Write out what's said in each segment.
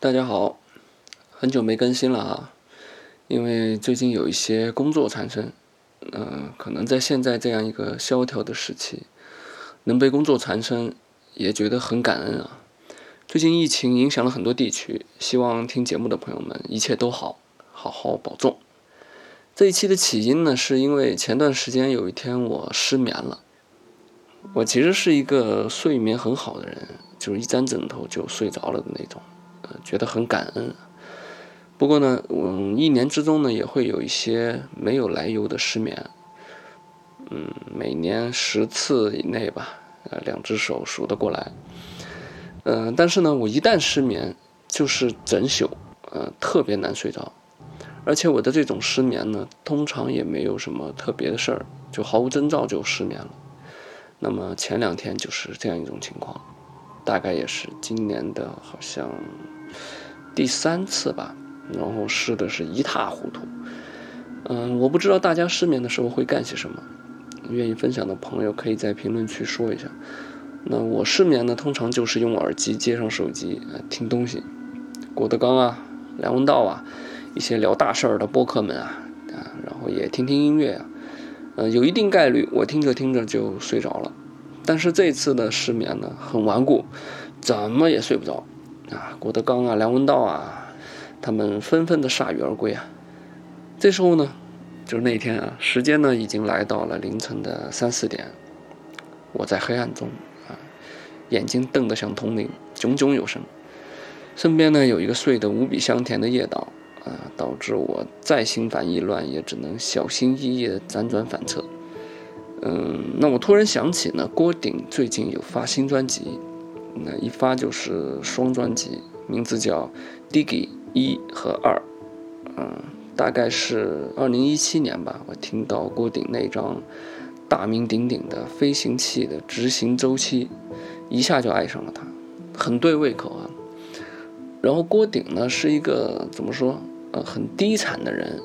大家好，很久没更新了啊，因为最近有一些工作缠身，嗯，可能在现在这样一个萧条的时期，能被工作缠身，也觉得很感恩啊。最近疫情影响了很多地区，希望听节目的朋友们一切都好，好好保重。这一期的起因呢，是因为前段时间有一天我失眠了。我其实是一个睡眠很好的人，就是一沾枕头就睡着了的那种。觉得很感恩，不过呢，嗯，一年之中呢也会有一些没有来由的失眠，嗯，每年十次以内吧，呃，两只手数得过来，嗯，但是呢，我一旦失眠，就是整宿，呃，特别难睡着，而且我的这种失眠呢，通常也没有什么特别的事儿，就毫无征兆就失眠了。那么前两天就是这样一种情况，大概也是今年的好像。第三次吧，然后试的是一塌糊涂。嗯，我不知道大家失眠的时候会干些什么，愿意分享的朋友可以在评论区说一下。那我失眠呢，通常就是用耳机接上手机听东西，郭德纲啊、梁文道啊，一些聊大事儿的播客们啊啊，然后也听听音乐啊。嗯，有一定概率我听着听着就睡着了，但是这次的失眠呢很顽固，怎么也睡不着。啊，郭德纲啊，梁文道啊，他们纷纷的铩羽而归啊。这时候呢，就是那天啊，时间呢已经来到了凌晨的三四点，我在黑暗中啊，眼睛瞪得像铜铃，炯炯有神。身边呢有一个睡得无比香甜的夜导啊，导致我再心烦意乱，也只能小心翼翼的辗转反侧。嗯，那我突然想起呢，郭顶最近有发新专辑。那一发就是双专辑，名字叫《Diggy》一和二，嗯，大概是二零一七年吧。我听到郭顶那张大名鼎鼎的《飞行器的执行周期》，一下就爱上了他，很对胃口啊。然后郭顶呢是一个怎么说？呃，很低产的人。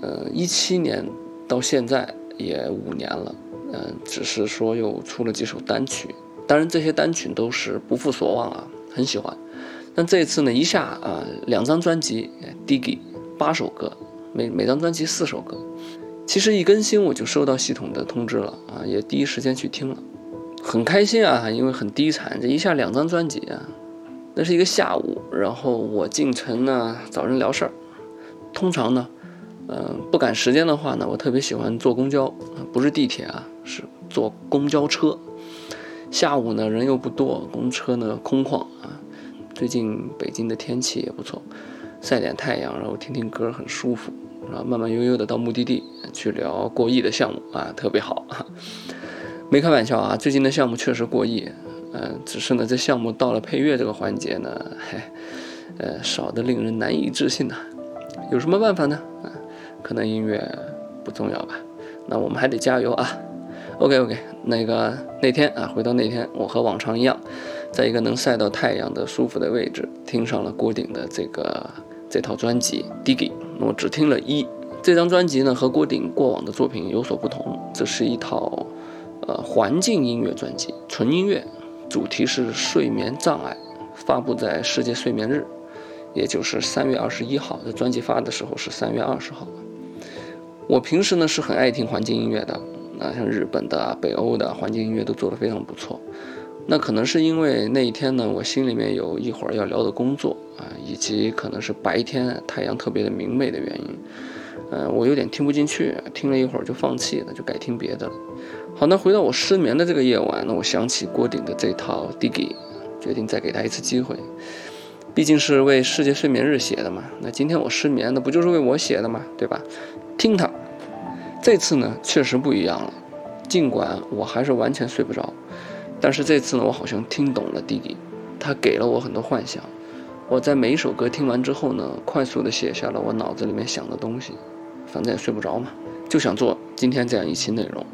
呃，一七年到现在也五年了，嗯，只是说又出了几首单曲。当然，这些单曲都是不负所望啊，很喜欢。但这次呢，一下啊，两张专辑，Diggy 八首歌，每每张专辑四首歌。其实一更新我就收到系统的通知了啊，也第一时间去听了，很开心啊，因为很低产，这一下两张专辑啊。那是一个下午，然后我进城呢找人聊事儿。通常呢，嗯，不赶时间的话呢，我特别喜欢坐公交，不是地铁啊，是坐公交车。下午呢，人又不多，公车呢空旷啊。最近北京的天气也不错，晒点太阳，然后听听歌很舒服，然后慢慢悠悠的到目的地去聊过亿的项目啊，特别好啊。没开玩笑啊，最近的项目确实过亿，嗯，只是呢这项目到了配乐这个环节呢，嘿，呃，少的令人难以置信呐。有什么办法呢？啊，可能音乐不重要吧，那我们还得加油啊。OK OK，那个那天啊，回到那天，我和往常一样，在一个能晒到太阳的舒服的位置，听上了郭顶的这个这套专辑《Diggy》。我只听了一这张专辑呢，和郭顶过往的作品有所不同，这是一套呃环境音乐专辑，纯音乐，主题是睡眠障碍，发布在世界睡眠日，也就是三月二十一号。这专辑发的时候是三月二十号。我平时呢是很爱听环境音乐的。那，像日本的、北欧的环境音乐都做得非常不错。那可能是因为那一天呢，我心里面有一会儿要聊的工作啊，以及可能是白天太阳特别的明媚的原因。嗯，我有点听不进去，听了一会儿就放弃了，就改听别的了。好，那回到我失眠的这个夜晚，那我想起郭顶的这套《Diggy》，决定再给他一次机会。毕竟是为世界睡眠日写的嘛。那今天我失眠，那不就是为我写的嘛，对吧？听它。这次呢，确实不一样了。尽管我还是完全睡不着，但是这次呢，我好像听懂了弟弟，他给了我很多幻想。我在每一首歌听完之后呢，快速的写下了我脑子里面想的东西。反正也睡不着嘛，就想做今天这样一期内容。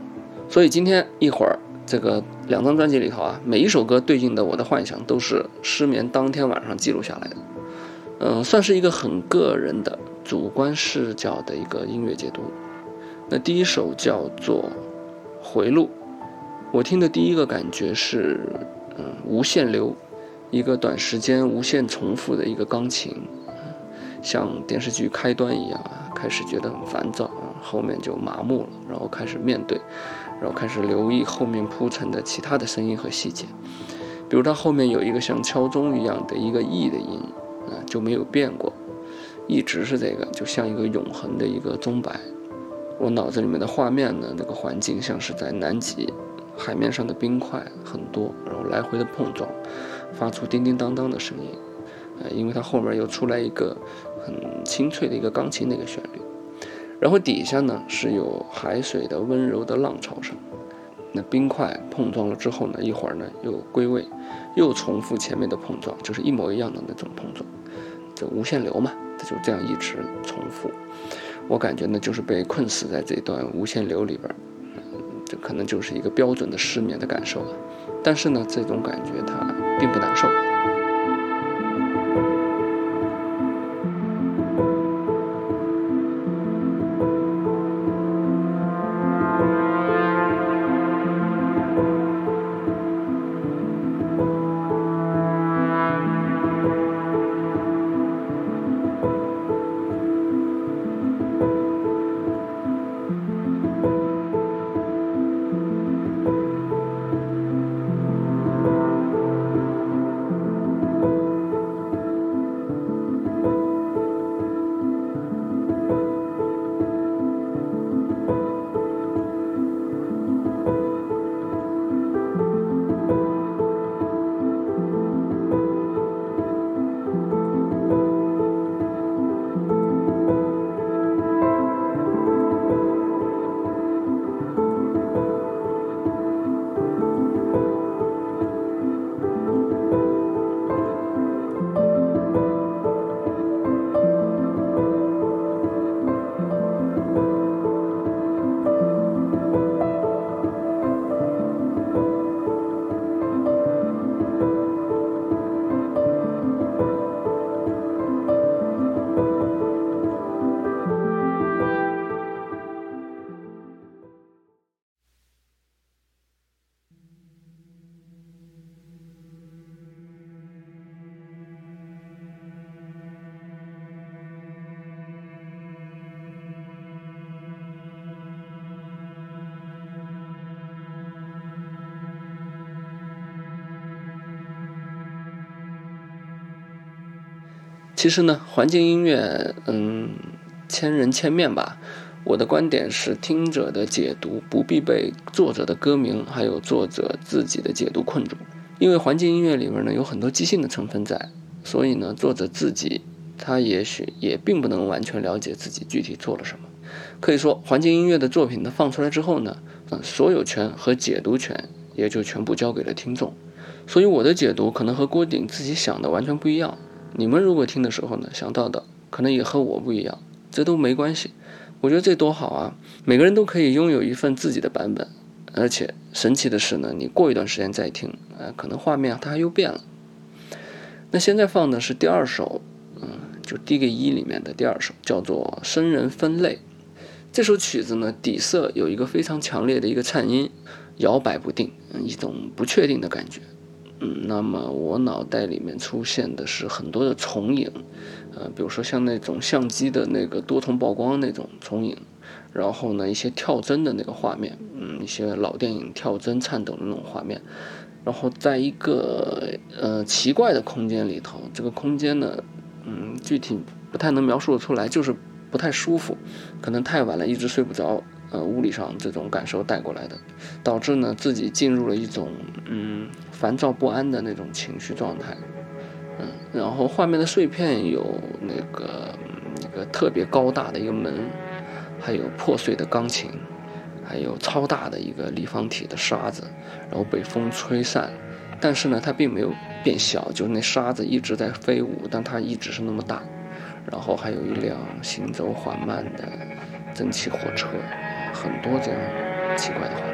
所以今天一会儿，这个两张专辑里头啊，每一首歌对应的我的幻想都是失眠当天晚上记录下来的。嗯，算是一个很个人的主观视角的一个音乐解读。那第一首叫做《回路》，我听的第一个感觉是，嗯，无限流，一个短时间无限重复的一个钢琴，像电视剧开端一样啊，开始觉得很烦躁啊，后面就麻木了，然后开始面对，然后开始留意后面铺陈的其他的声音和细节，比如它后面有一个像敲钟一样的一个 E 的音啊，就没有变过，一直是这个，就像一个永恒的一个钟摆。我脑子里面的画面呢，那个环境像是在南极，海面上的冰块很多，然后来回的碰撞。发出叮叮当当的声音，呃，因为它后面又出来一个很清脆的一个钢琴的一个旋律，然后底下呢是有海水的温柔的浪潮声，那冰块碰撞了之后呢，一会儿呢又归位，又重复前面的碰撞，就是一模一样的那种碰撞，就无限流嘛，它就这样一直重复，我感觉呢就是被困死在这段无限流里边，这可能就是一个标准的失眠的感受了，但是呢这种感觉它。并不难受。其实呢，环境音乐，嗯，千人千面吧。我的观点是，听者的解读不必被作者的歌名还有作者自己的解读困住，因为环境音乐里面呢有很多即兴的成分在，所以呢，作者自己他也许也并不能完全了解自己具体做了什么。可以说，环境音乐的作品呢放出来之后呢，嗯，所有权和解读权也就全部交给了听众，所以我的解读可能和郭顶自己想的完全不一样。你们如果听的时候呢，想到的可能也和我不一样，这都没关系。我觉得这多好啊！每个人都可以拥有一份自己的版本，而且神奇的是呢，你过一段时间再听，呃，可能画面它又变了。那现在放的是第二首，嗯，就 D 个一里面的第二首，叫做《生人分类》。这首曲子呢，底色有一个非常强烈的一个颤音，摇摆不定，一种不确定的感觉。那么我脑袋里面出现的是很多的重影，呃，比如说像那种相机的那个多重曝光那种重影，然后呢一些跳帧的那个画面，嗯，一些老电影跳帧颤抖的那种画面，然后在一个呃奇怪的空间里头，这个空间呢，嗯，具体不太能描述的出来，就是不太舒服，可能太晚了，一直睡不着。呃，物理上这种感受带过来的，导致呢自己进入了一种嗯烦躁不安的那种情绪状态，嗯，然后画面的碎片有那个一个特别高大的一个门，还有破碎的钢琴，还有超大的一个立方体的沙子，然后被风吹散，但是呢它并没有变小，就是那沙子一直在飞舞，但它一直是那么大，然后还有一辆行走缓慢的蒸汽火车。很多这样奇怪的话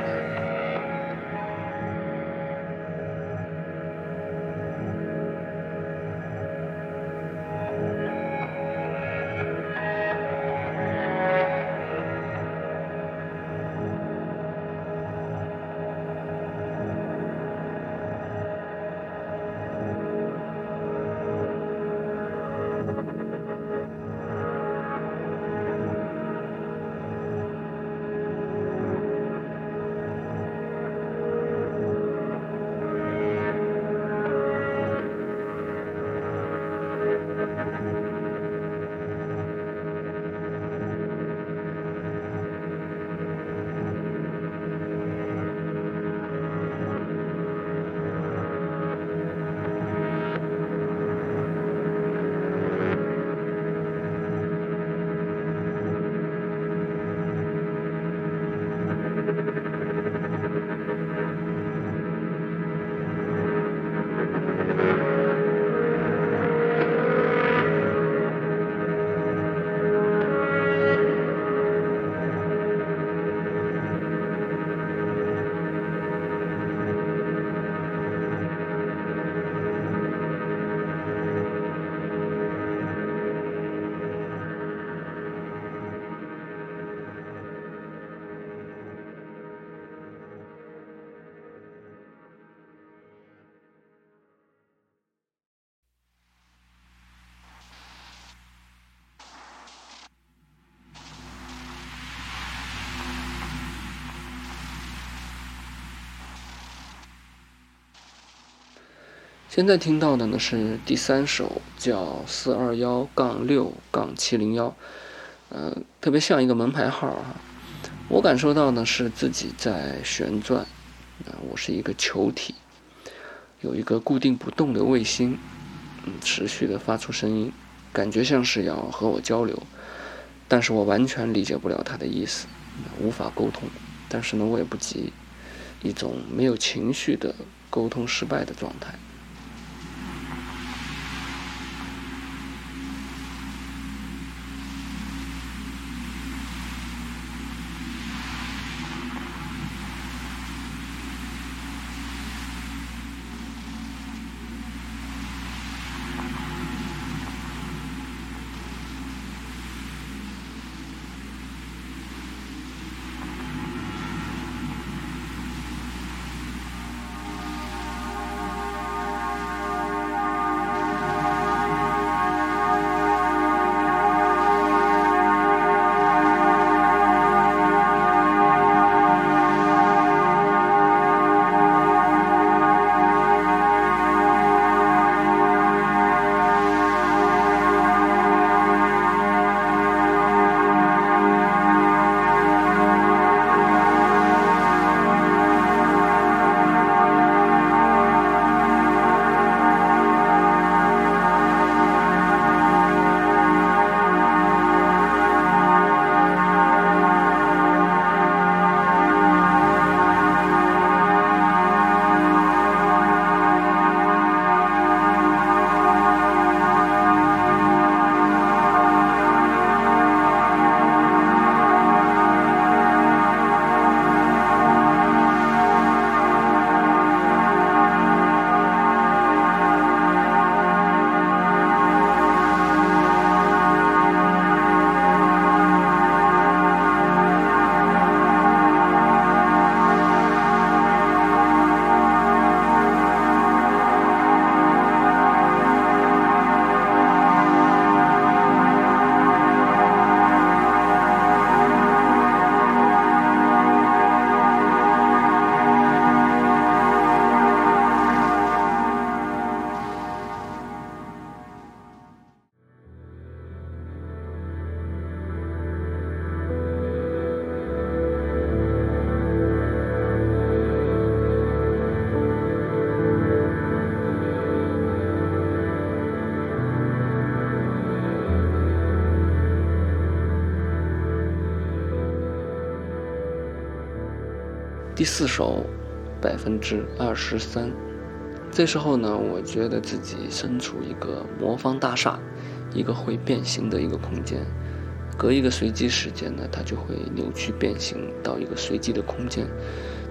现在听到的呢是第三首，叫四二幺杠六杠七零幺，呃，特别像一个门牌号啊。我感受到呢是自己在旋转，啊，我是一个球体，有一个固定不动的卫星，嗯，持续的发出声音，感觉像是要和我交流，但是我完全理解不了它的意思，无法沟通。但是呢，我也不急，一种没有情绪的沟通失败的状态。第四首，百分之二十三。这时候呢，我觉得自己身处一个魔方大厦，一个会变形的一个空间。隔一个随机时间呢，它就会扭曲变形到一个随机的空间。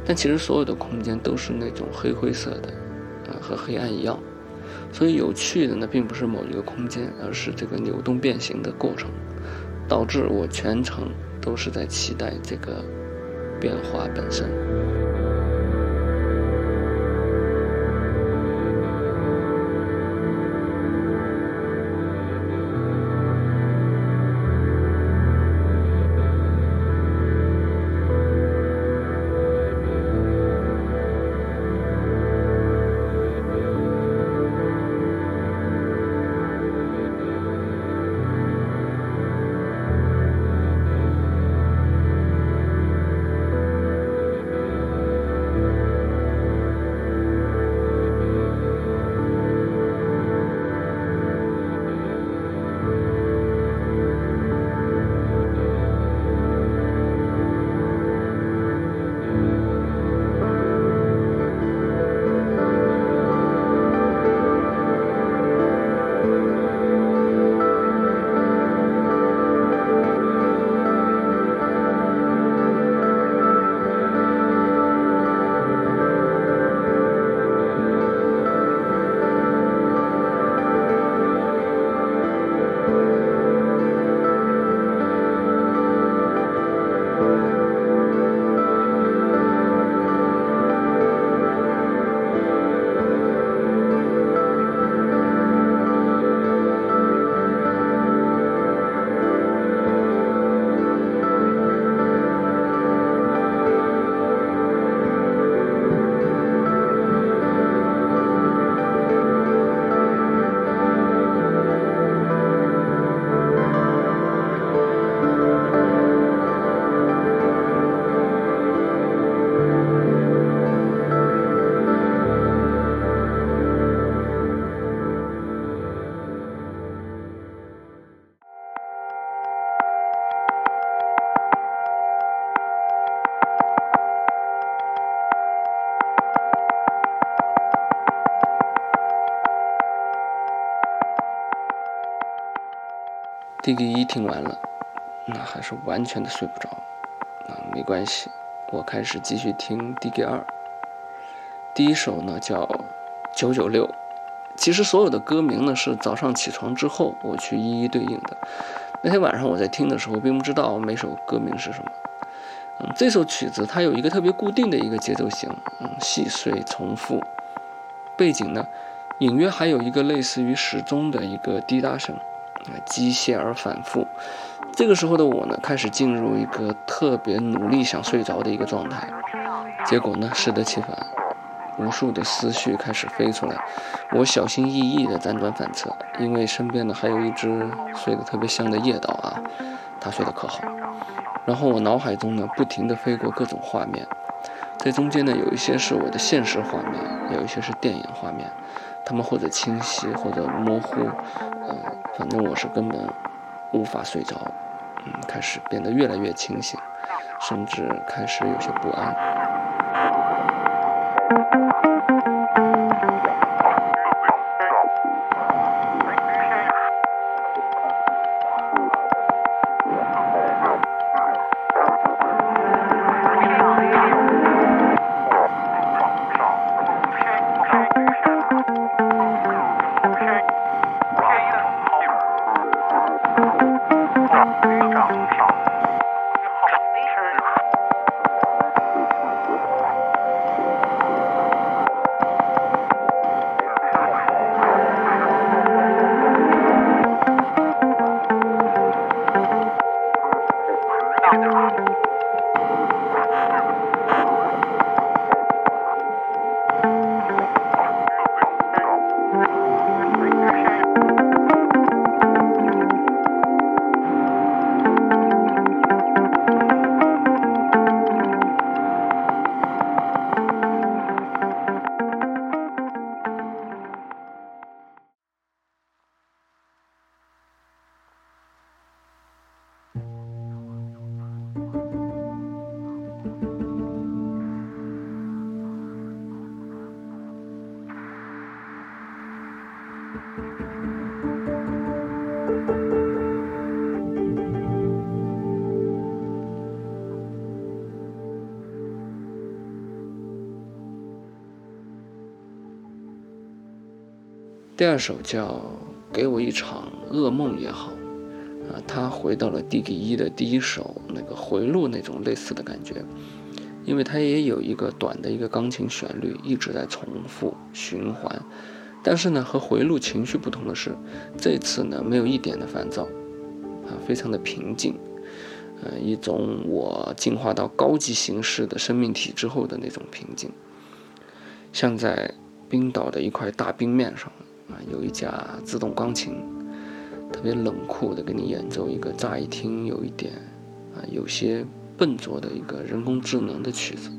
但其实所有的空间都是那种黑灰色的，呃，和黑暗一样。所以有趣的呢，并不是某一个空间，而是这个扭动变形的过程，导致我全程都是在期待这个。变化本身。D G 一听完了，那还是完全的睡不着。啊，没关系，我开始继续听 D G 二。第一首呢叫九九六，其实所有的歌名呢是早上起床之后我去一一对应的。那天晚上我在听的时候，并不知道每首歌名是什么。嗯，这首曲子它有一个特别固定的一个节奏型，嗯，细碎重复。背景呢，隐约还有一个类似于时钟的一个滴答声，机械而反复。这个时候的我呢，开始进入一个特别努力想睡着的一个状态，结果呢，适得其反。无数的思绪开始飞出来，我小心翼翼地辗转反侧，因为身边呢还有一只睡得特别香的夜岛啊，它睡得可好。然后我脑海中呢不停地飞过各种画面，这中间呢有一些是我的现实画面，有一些是电影画面，他们或者清晰或者模糊，嗯，反正我是根本无法睡着，嗯，开始变得越来越清醒，甚至开始有些不安。第二首叫《给我一场噩梦也好》，啊，它回到了 D G 一的第一首那个回路那种类似的感觉，因为它也有一个短的一个钢琴旋律一直在重复循环，但是呢，和回路情绪不同的是，这次呢没有一点的烦躁，啊，非常的平静，嗯，一种我进化到高级形式的生命体之后的那种平静，像在冰岛的一块大冰面上。啊，有一架自动钢琴，特别冷酷的给你演奏一个乍一听有一点啊有些笨拙的一个人工智能的曲子。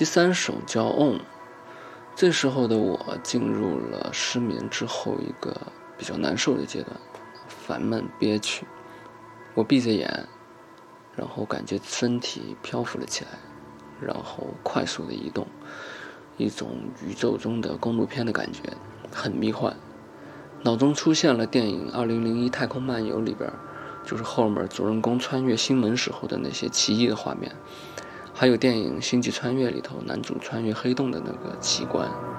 第三首叫《On》，这时候的我进入了失眠之后一个比较难受的阶段，烦闷憋屈。我闭着眼，然后感觉身体漂浮了起来，然后快速的移动，一种宇宙中的公路片的感觉，很迷幻。脑中出现了电影《二零零一太空漫游》里边，就是后面主人公穿越星门时候的那些奇异的画面，还有电影《星际穿越》里头男主穿越黑洞的那个奇观。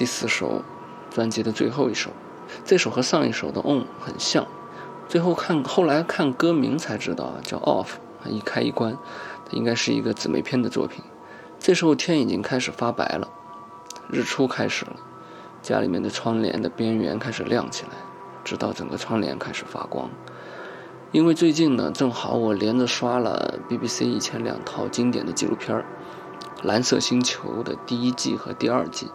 第四首，专辑的最后一首，这首和上一首的《On》很像。最后看后来看歌名才知道啊，叫《Off》，一开一关，它应该是一个姊妹篇的作品。这时候天已经开始发白了，日出开始了，家里面的窗帘的边缘开始亮起来，直到整个窗帘开始发光。因为最近呢，正好我连着刷了 BBC 以前两套经典的纪录片儿，《蓝色星球》的第一季和第二季。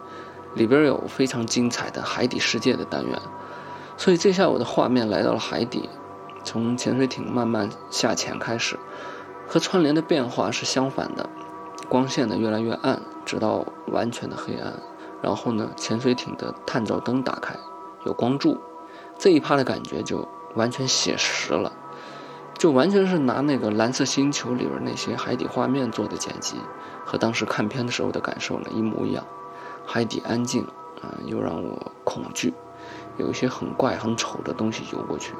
里边有非常精彩的海底世界的单元，所以这下我的画面来到了海底，从潜水艇慢慢下潜开始，和窗帘的变化是相反的，光线呢越来越暗，直到完全的黑暗。然后呢，潜水艇的探照灯打开，有光柱，这一趴的感觉就完全写实了，就完全是拿那个蓝色星球里边那些海底画面做的剪辑，和当时看片的时候的感受呢一模一样。海底安静，嗯，又让我恐惧。有一些很怪、很丑的东西游过去，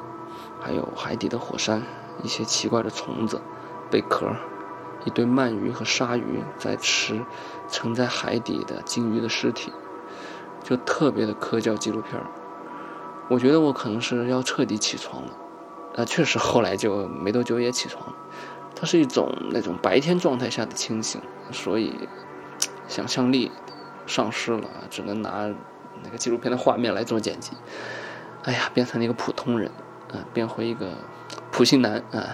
还有海底的火山，一些奇怪的虫子、贝壳，一堆鳗鱼和鲨鱼在吃沉在海底的鲸鱼的尸体，就特别的科教纪录片我觉得我可能是要彻底起床了，啊，确实后来就没多久也起床了。它是一种那种白天状态下的清醒，所以想象力。丧失了，只能拿那个纪录片的画面来做剪辑。哎呀，变成了一个普通人。啊，变回一个普信男啊，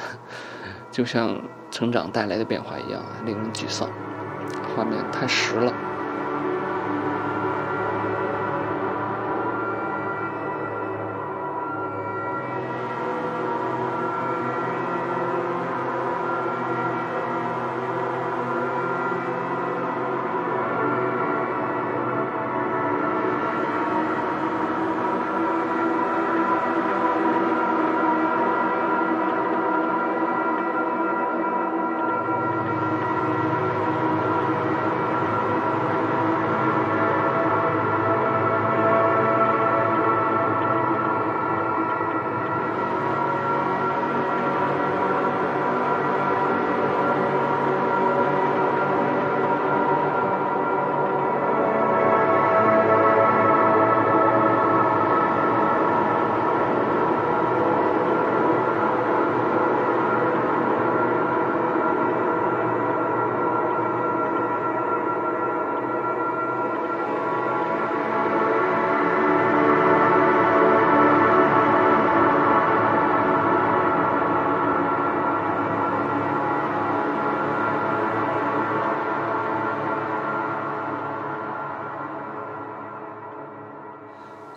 就像成长带来的变化一样，令人沮丧。画面太实了。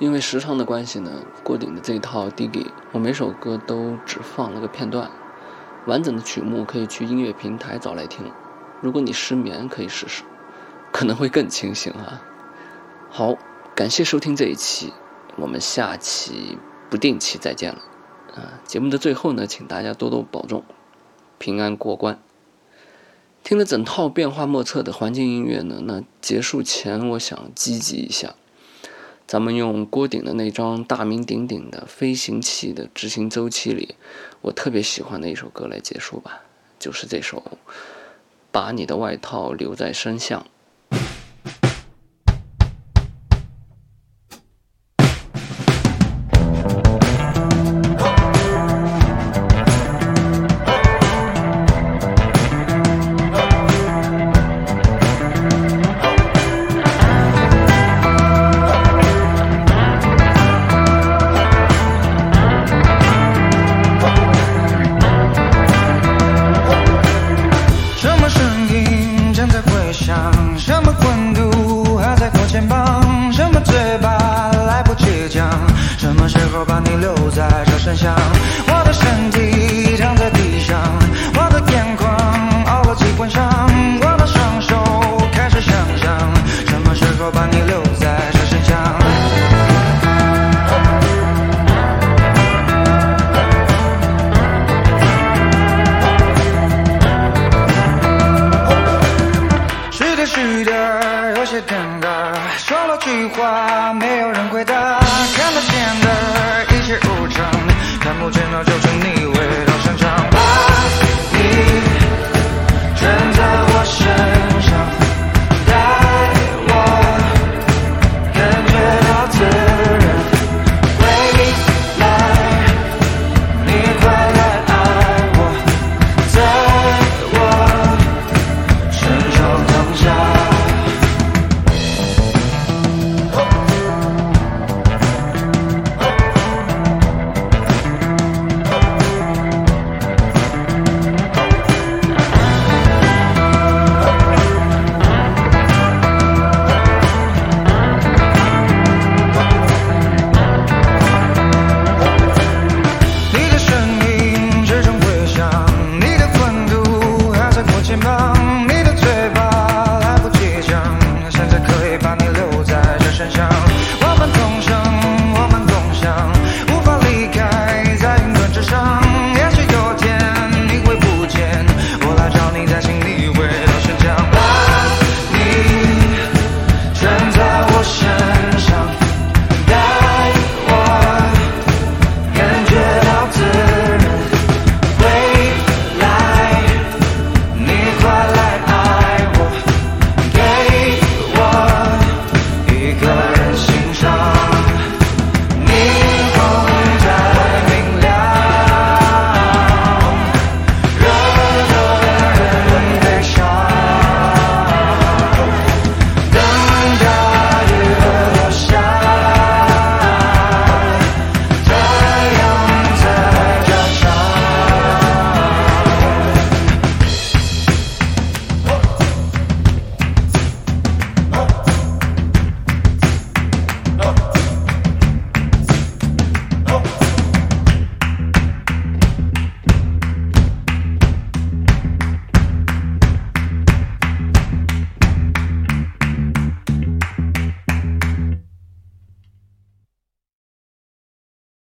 因为时长的关系呢，郭顶的这一套 Digi，我每首歌都只放了个片段，完整的曲目可以去音乐平台找来听。如果你失眠，可以试试，可能会更清醒啊。好，感谢收听这一期，我们下期不定期再见了。啊，节目的最后呢，请大家多多保重，平安过关。听了整套变化莫测的环境音乐呢，那结束前我想积极一下。咱们用郭顶的那张大名鼎鼎的《飞行器的执行周期》里，我特别喜欢的一首歌来结束吧，就是这首《把你的外套留在身上》。